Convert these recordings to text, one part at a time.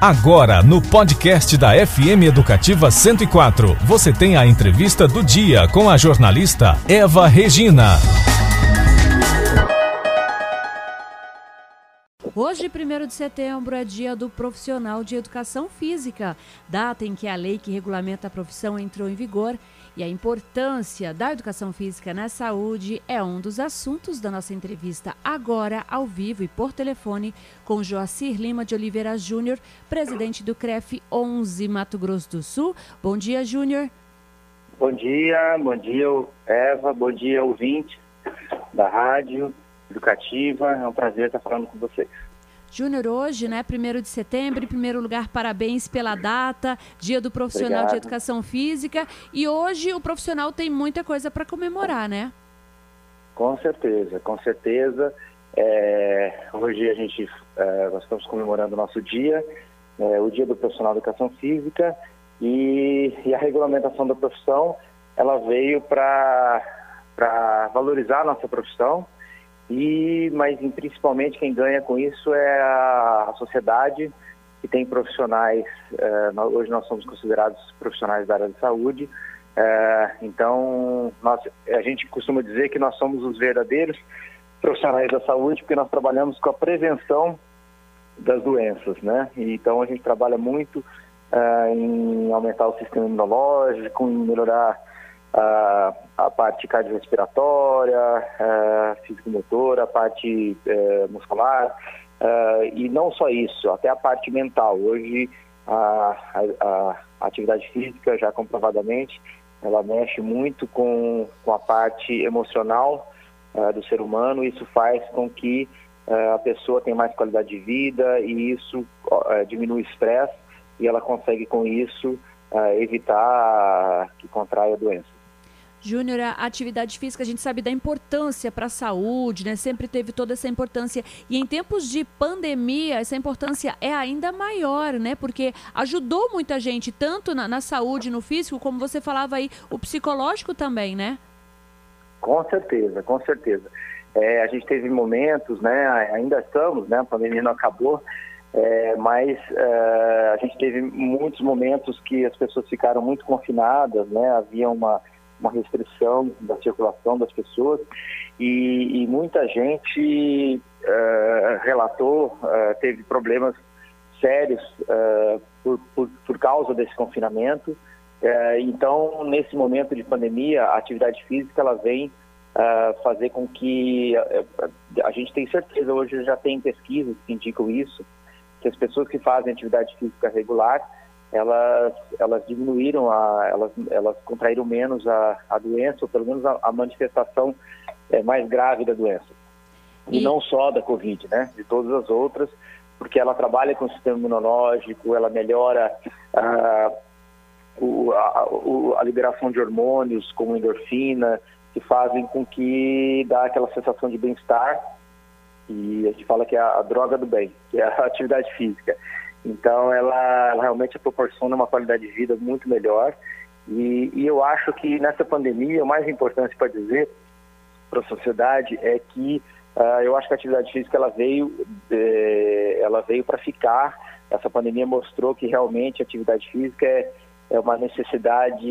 Agora, no podcast da FM Educativa 104, você tem a entrevista do dia com a jornalista Eva Regina. Hoje, 1 de setembro, é dia do profissional de educação física, data em que a lei que regulamenta a profissão entrou em vigor e a importância da educação física na saúde é um dos assuntos da nossa entrevista agora, ao vivo e por telefone, com Joacir Lima de Oliveira Júnior, presidente do CREF 11 Mato Grosso do Sul. Bom dia, Júnior. Bom dia, bom dia, Eva, bom dia, ouvinte da rádio educativa. É um prazer estar falando com vocês. Júnior, hoje, né, 1 de setembro, em primeiro lugar, parabéns pela data, Dia do Profissional Obrigado. de Educação Física. E hoje o profissional tem muita coisa para comemorar, né? Com certeza, com certeza. É, hoje a gente, é, nós estamos comemorando o nosso dia, é, o Dia do Profissional de Educação Física, e, e a regulamentação da profissão, ela veio para valorizar a nossa profissão, e, mas principalmente quem ganha com isso é a, sociedade, que tem profissionais, uh, hoje nós somos considerados profissionais da área de saúde, uh, então nós, a gente costuma dizer que nós somos os verdadeiros profissionais da saúde, porque nós trabalhamos com a prevenção das doenças, né? Então a gente trabalha muito uh, em aumentar o sistema imunológico, em melhorar a, a parte cardiorrespiratória, a físico-motora, a parte é, muscular, e não só isso, até a parte mental. Hoje, a, a, a, atividade física, já comprovadamente, ela mexe muito com, com a parte emocional do ser humano, isso faz com que a pessoa tenha mais qualidade de vida e isso uh, diminui o estresse e ela consegue com isso evitar que contraia a doença. Júnior, a atividade física, a gente sabe da importância para a saúde, né? Sempre teve toda essa importância. E em tempos de pandemia, essa importância é ainda maior, né? Porque ajudou muita gente, tanto na, na saúde, no físico, como você falava aí, o psicológico também, né? Com certeza, com certeza. É, a gente teve momentos, né? Ainda estamos, né? A pandemia não acabou. É, mas é, a gente teve muitos momentos que as pessoas ficaram muito confinadas, né? Havia uma uma restrição da circulação das pessoas e, e muita gente uh, relatou, uh, teve problemas sérios uh, por, por, por, causa desse confinamento. então, nesse momento de pandemia, a atividade física ela vem fazer com que a gente tem certeza, hoje já tem pesquisas que indicam isso, que as pessoas que fazem atividade física regular elas, elas diminuíram, a, elas, elas contraíram menos a, a doença, ou pelo menos a, a manifestação é, mais grave da doença. E... e não só da Covid, né? De todas as outras, porque ela trabalha com o sistema imunológico, ela melhora a, o, a, a liberação de hormônios, como endorfina, que fazem com que dá aquela sensação de bem-estar. E a gente fala que é a, a droga do bem, que é a atividade física. Então, ela, ela realmente proporciona uma qualidade de vida muito melhor. E, e eu acho que nessa pandemia, o mais importante para dizer para a sociedade é que uh, eu acho que a atividade física ela veio, é, ela veio para ficar. Essa pandemia mostrou que realmente a atividade física é, é uma necessidade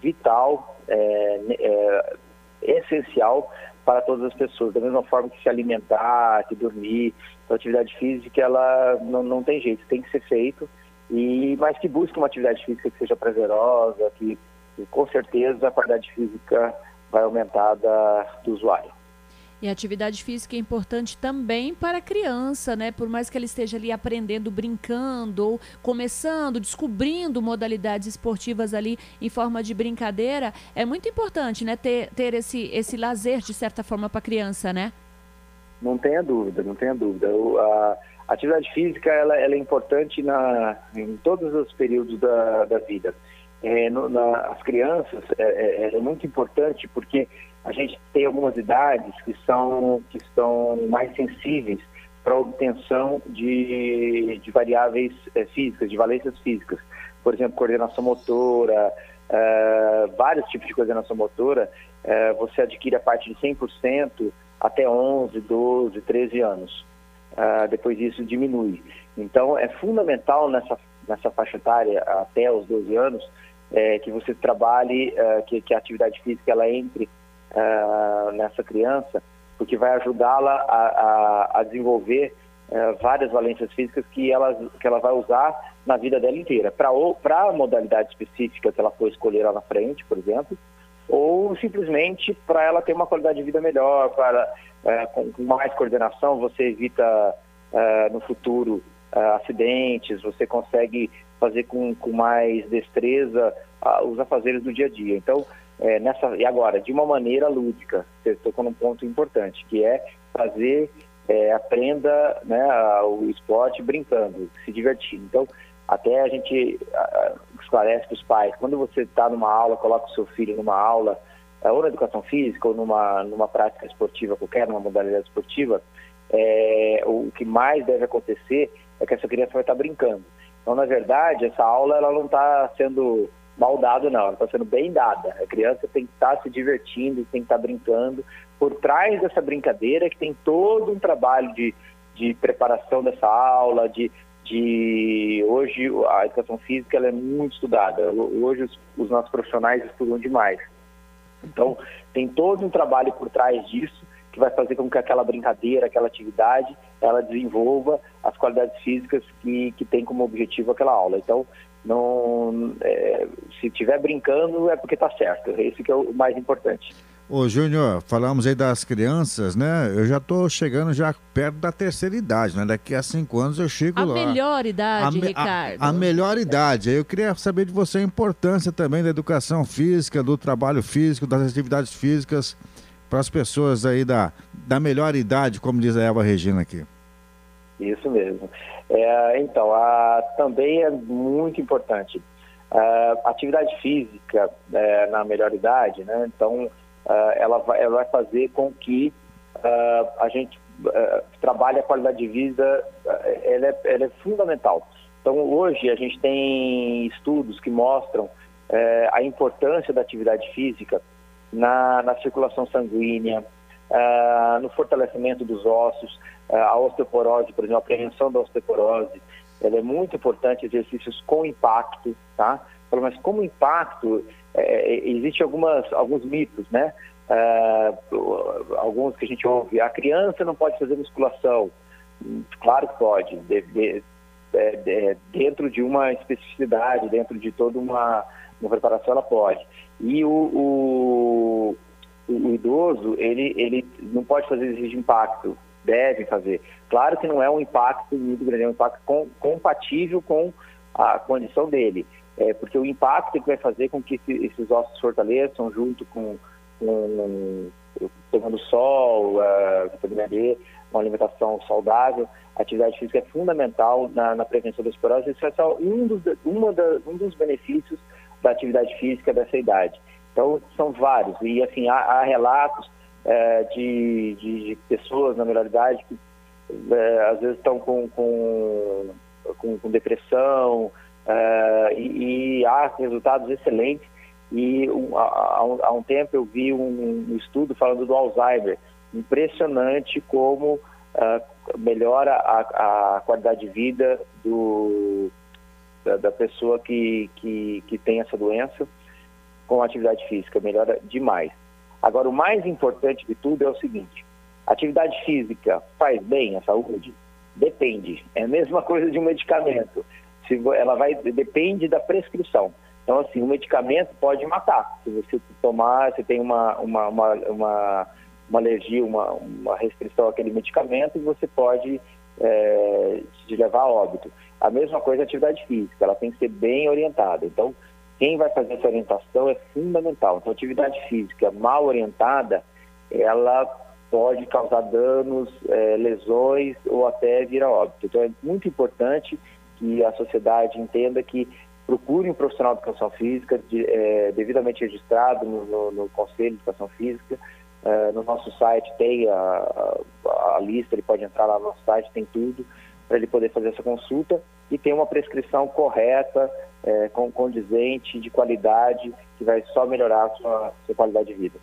vital, é, é, essencial para todas as pessoas, da mesma forma que se alimentar, que dormir. Então, a atividade física, ela não, não tem jeito, tem que ser feito, e, mas que busque uma atividade física que seja prazerosa, que, que com certeza a qualidade física vai aumentar da, do usuário. E a atividade física é importante também para a criança, né? Por mais que ele esteja ali aprendendo, brincando, ou começando, descobrindo modalidades esportivas ali em forma de brincadeira, é muito importante, né? Ter, ter esse, esse lazer, de certa forma, para a criança, né? Não tenha dúvida, não tenha dúvida. A, a atividade física, ela, ela, é importante na, em todos os períodos da, da vida. É, no, na, as crianças, é, é, é muito importante porque a gente tem algumas idades que são, que são mais sensíveis para a obtenção de, de variáveis é, físicas, de valências físicas. Por exemplo, coordenação motora, é, vários tipos de coordenação motora, é, você adquire a parte de 100% até 11, 12, 13 anos. uh, depois isso diminui. Então, é fundamental nessa, nessa faixa etária, até os 12 anos, é, que você trabalhe, uh, que, que, a atividade física ela entre uh, nessa criança, porque vai ajudá-la a, a, a, desenvolver uh, várias valências físicas que ela, que ela vai usar na vida dela inteira. Para a modalidade específica que ela for escolher lá na frente, por exemplo, ou simplesmente para ela ter uma qualidade de vida melhor, para com, com, mais coordenação você evita no futuro acidentes, você consegue fazer com, com mais destreza uh, os afazeres do dia a dia. Então, é, nessa, e agora, de uma maneira lúdica, você tocou num ponto importante, que é fazer, é, aprenda né, o esporte brincando, se divertindo. Então, até a gente uh, esclarece para os pais, quando você está numa aula, coloca o seu filho numa aula, uh, ou na educação física, ou numa, numa prática esportiva qualquer, numa modalidade esportiva, é, o que mais deve acontecer é que essa criança vai estar tá brincando. Então, na verdade, essa aula ela não está sendo mal dada, não, ela está sendo bem dada. A criança tem que estar tá se divertindo, tem que estar tá brincando. Por trás dessa brincadeira que tem todo um trabalho de, de preparação dessa aula, de, de hoje a educação física ela é muito estudada. Hoje os, os nossos profissionais estudam demais. Então, tem todo um trabalho por trás disso que vai fazer com que aquela brincadeira, aquela atividade, ela desenvolva as qualidades físicas que, que tem como objetivo aquela aula. Então, não, é, se estiver brincando é porque está certo. Esse que é o mais importante. Ô Júnior, falamos aí das crianças, né? Eu já estou chegando já perto da terceira idade, né? Daqui a cinco anos eu chego a lá. A melhor idade, a me, Ricardo. A, a, melhor idade. Eu queria saber de você a importância também da educação física, do trabalho físico, das atividades físicas para as pessoas aí da, da melhor idade, como diz a Eva Regina aqui. Isso mesmo. É, então, a, também é muito importante. A atividade física é, na melhor idade, né? Então, ela vai, ela, vai, fazer com que a gente trabalhe a qualidade de vida, ela é, ela é, fundamental. Então, hoje a gente tem estudos que mostram é, a importância da atividade física na, na circulação sanguínea, uh, no fortalecimento dos ossos, uh, a osteoporose, por exemplo, a prevenção da osteoporose, ela é muito importante, exercícios com impacto, tá? Mas como impacto, é, é existe algumas, alguns mitos, né? Uh, alguns que a gente ouve, a criança não pode fazer musculação. Claro que pode, de, de, de, dentro de uma especificidade, dentro de toda uma, uma preparação, ela pode. E o, o, o, idoso, ele, ele não pode fazer exercício de impacto, deve fazer. Claro que não é um impacto muito grande, é um impacto com, compatível com a condição dele. É, porque o impacto que vai fazer com que esse, esses ossos fortaleçam junto com, com tomando sol, uh, D, uma alimentação saudável, atividade física é fundamental na, na prevenção da esporose. Isso é só um dos, uma da, um dos benefícios da atividade física dessa idade. Então, são vários. E, assim, há, há relatos é, de, de, pessoas na melhor idade que é, às vezes estão com, com, com, com depressão é, e, e, há resultados excelentes. E um, há, há, um tempo eu vi um, um, estudo falando do Alzheimer. Impressionante como uh, melhora a, a qualidade de vida do, da, da pessoa que, que, que tem essa doença com atividade física, melhora demais. Agora, o mais importante de tudo é o seguinte: atividade física faz bem à saúde? Depende. É a mesma coisa de um medicamento. Se ela vai depende da prescrição. Então, assim, o medicamento pode matar. Se você tomar, você tem uma, uma, uma, uma, uma alergia, uma, uma restrição àquele medicamento, você pode é, te levar a óbito. A mesma coisa a atividade física, ela tem que ser bem orientada. Então, quem vai fazer essa orientação é fundamental. Então, atividade física mal orientada, ela pode causar danos, é, lesões ou até vir a óbito. Então, é muito importante que a sociedade entenda que procure um profissional de educação física de, é, devidamente registrado no, no, no, Conselho de Educação Física. É, no nosso site tem a, a, a, lista, ele pode entrar lá no nosso site, tem tudo para ele poder fazer essa consulta e ter uma prescrição correta, é, com condizente, de qualidade, que vai só melhorar a sua, sua qualidade de vida.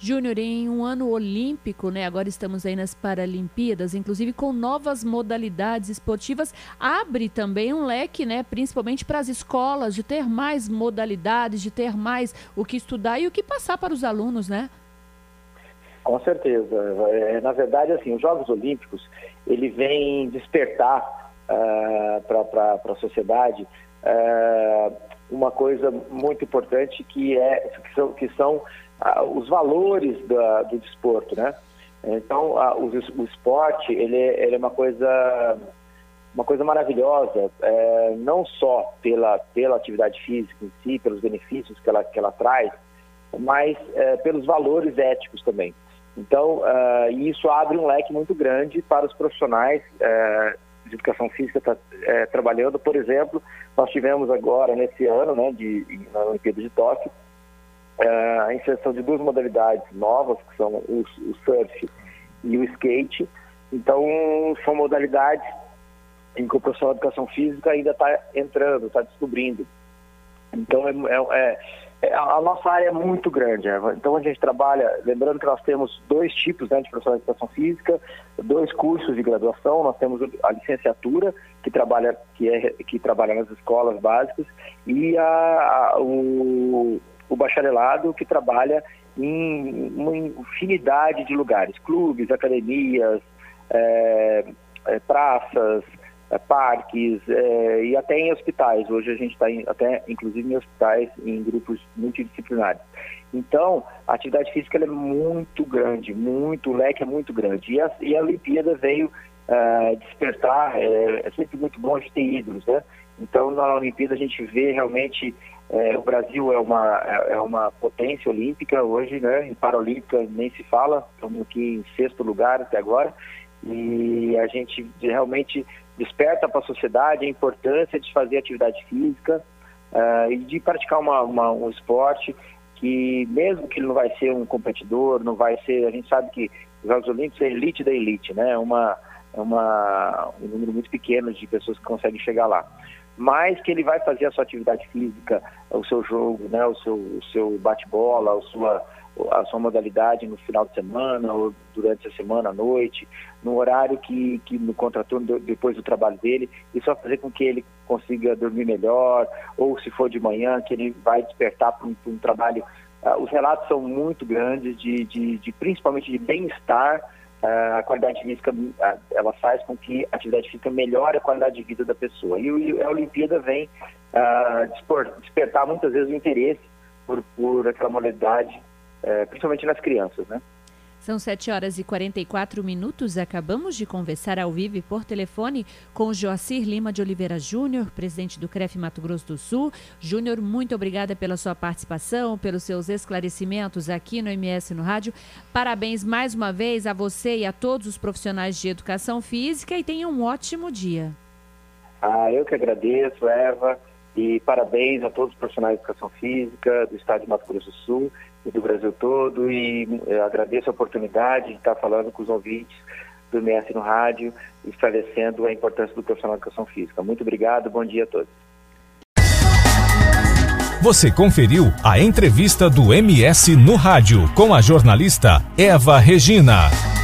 Júnior, em um ano olímpico, né? Agora estamos aí nas Paralimpíadas, inclusive com novas modalidades esportivas, abre também um leque, né? Principalmente para as escolas, de ter mais modalidades, de ter mais o que estudar e o que passar para os alunos, né? Com certeza. É, na verdade, assim, os Jogos Olímpicos, ele vem despertar uh, para a sociedade uh, uma coisa muito importante que, é, que são, que são uh, os valores da, do desporto, né? Então, o, o, esporte, ele, ele, é uma coisa uma coisa maravilhosa, é, não só pela, pela atividade física em si, pelos benefícios que ela, que ela traz, mas pelos valores éticos também. Então, uh, isso abre um leque muito grande para os profissionais uh, de educação física tá, uh, trabalhando. Por exemplo, nós tivemos agora, nesse ano, né, de, na Olimpíada de Tóquio, a inserção de duas modalidades novas, que são o, o surf e o skate. Então, são modalidades em que o profissional de educação física ainda está entrando, está descobrindo. Então, é, é, é é, a nossa área é muito grande, Eva. Então a gente trabalha, lembrando que nós temos dois tipos né, de professor de educação física, dois cursos de graduação. Nós temos a licenciatura que trabalha que é que trabalha nas escolas básicas e a, a o, o bacharelado que trabalha em uma infinidade de lugares, clubes, academias, é, é, praças, é, parques é, e até em hospitais. Hoje a gente está até, inclusive, em hospitais, em grupos multidisciplinares. Então, a atividade física é muito grande, muito, o leque é muito grande. E a, e a Olimpíada veio uh, despertar, é, é, sempre muito bom de ter ídolos, né? Então, na Olimpíada a gente vê realmente, é, o Brasil é uma, é, é uma potência olímpica hoje, né? Em Paralímpica nem se fala, estamos aqui em sexto lugar até agora, e a gente realmente desperta para a sociedade a importância de fazer atividade física uh, e de praticar uma, uma, um esporte que, mesmo que ele não vai ser um competidor, não vai ser, a gente sabe que os Jogos Olímpicos é elite da elite, né? É uma, é uma, um número muito pequeno de pessoas que conseguem chegar lá. Mas que ele vai fazer a sua atividade física, o seu jogo, né? o seu, o seu bate-bola, a sua a sua modalidade no final de semana ou durante a semana à noite, no horário que, que no contratou depois do trabalho dele, isso vai fazer com que ele consiga dormir melhor, ou se for de manhã, que ele vai despertar para um, um, trabalho. Uh, os relatos são muito grandes, de, de, de principalmente de bem-estar. Uh, a qualidade física uh, ela faz com que a atividade física melhore a qualidade de vida da pessoa. E, e a Olimpíada vem despertar muitas vezes o interesse por, por aquela modalidade é, principalmente nas crianças, né? São 7 horas e 44 minutos. Acabamos de conversar ao vivo e por telefone com Joacir Lima de Oliveira Júnior, presidente do CREF Mato Grosso do Sul. Júnior, muito obrigada pela sua participação, pelos seus esclarecimentos aqui no MS no Rádio. Parabéns mais uma vez a você e a todos os profissionais de educação física e tenha um ótimo dia. Ah, eu que agradeço, Eva, e parabéns a todos os profissionais de educação física do estado de Mato Grosso do Sul e do Brasil todo e eh, agradeço a oportunidade de estar falando com os ouvintes do MS no rádio, esclarecendo a importância do profissional de educação física. Muito obrigado, bom dia a todos. Você conferiu a entrevista do MS no rádio com a jornalista Eva Regina.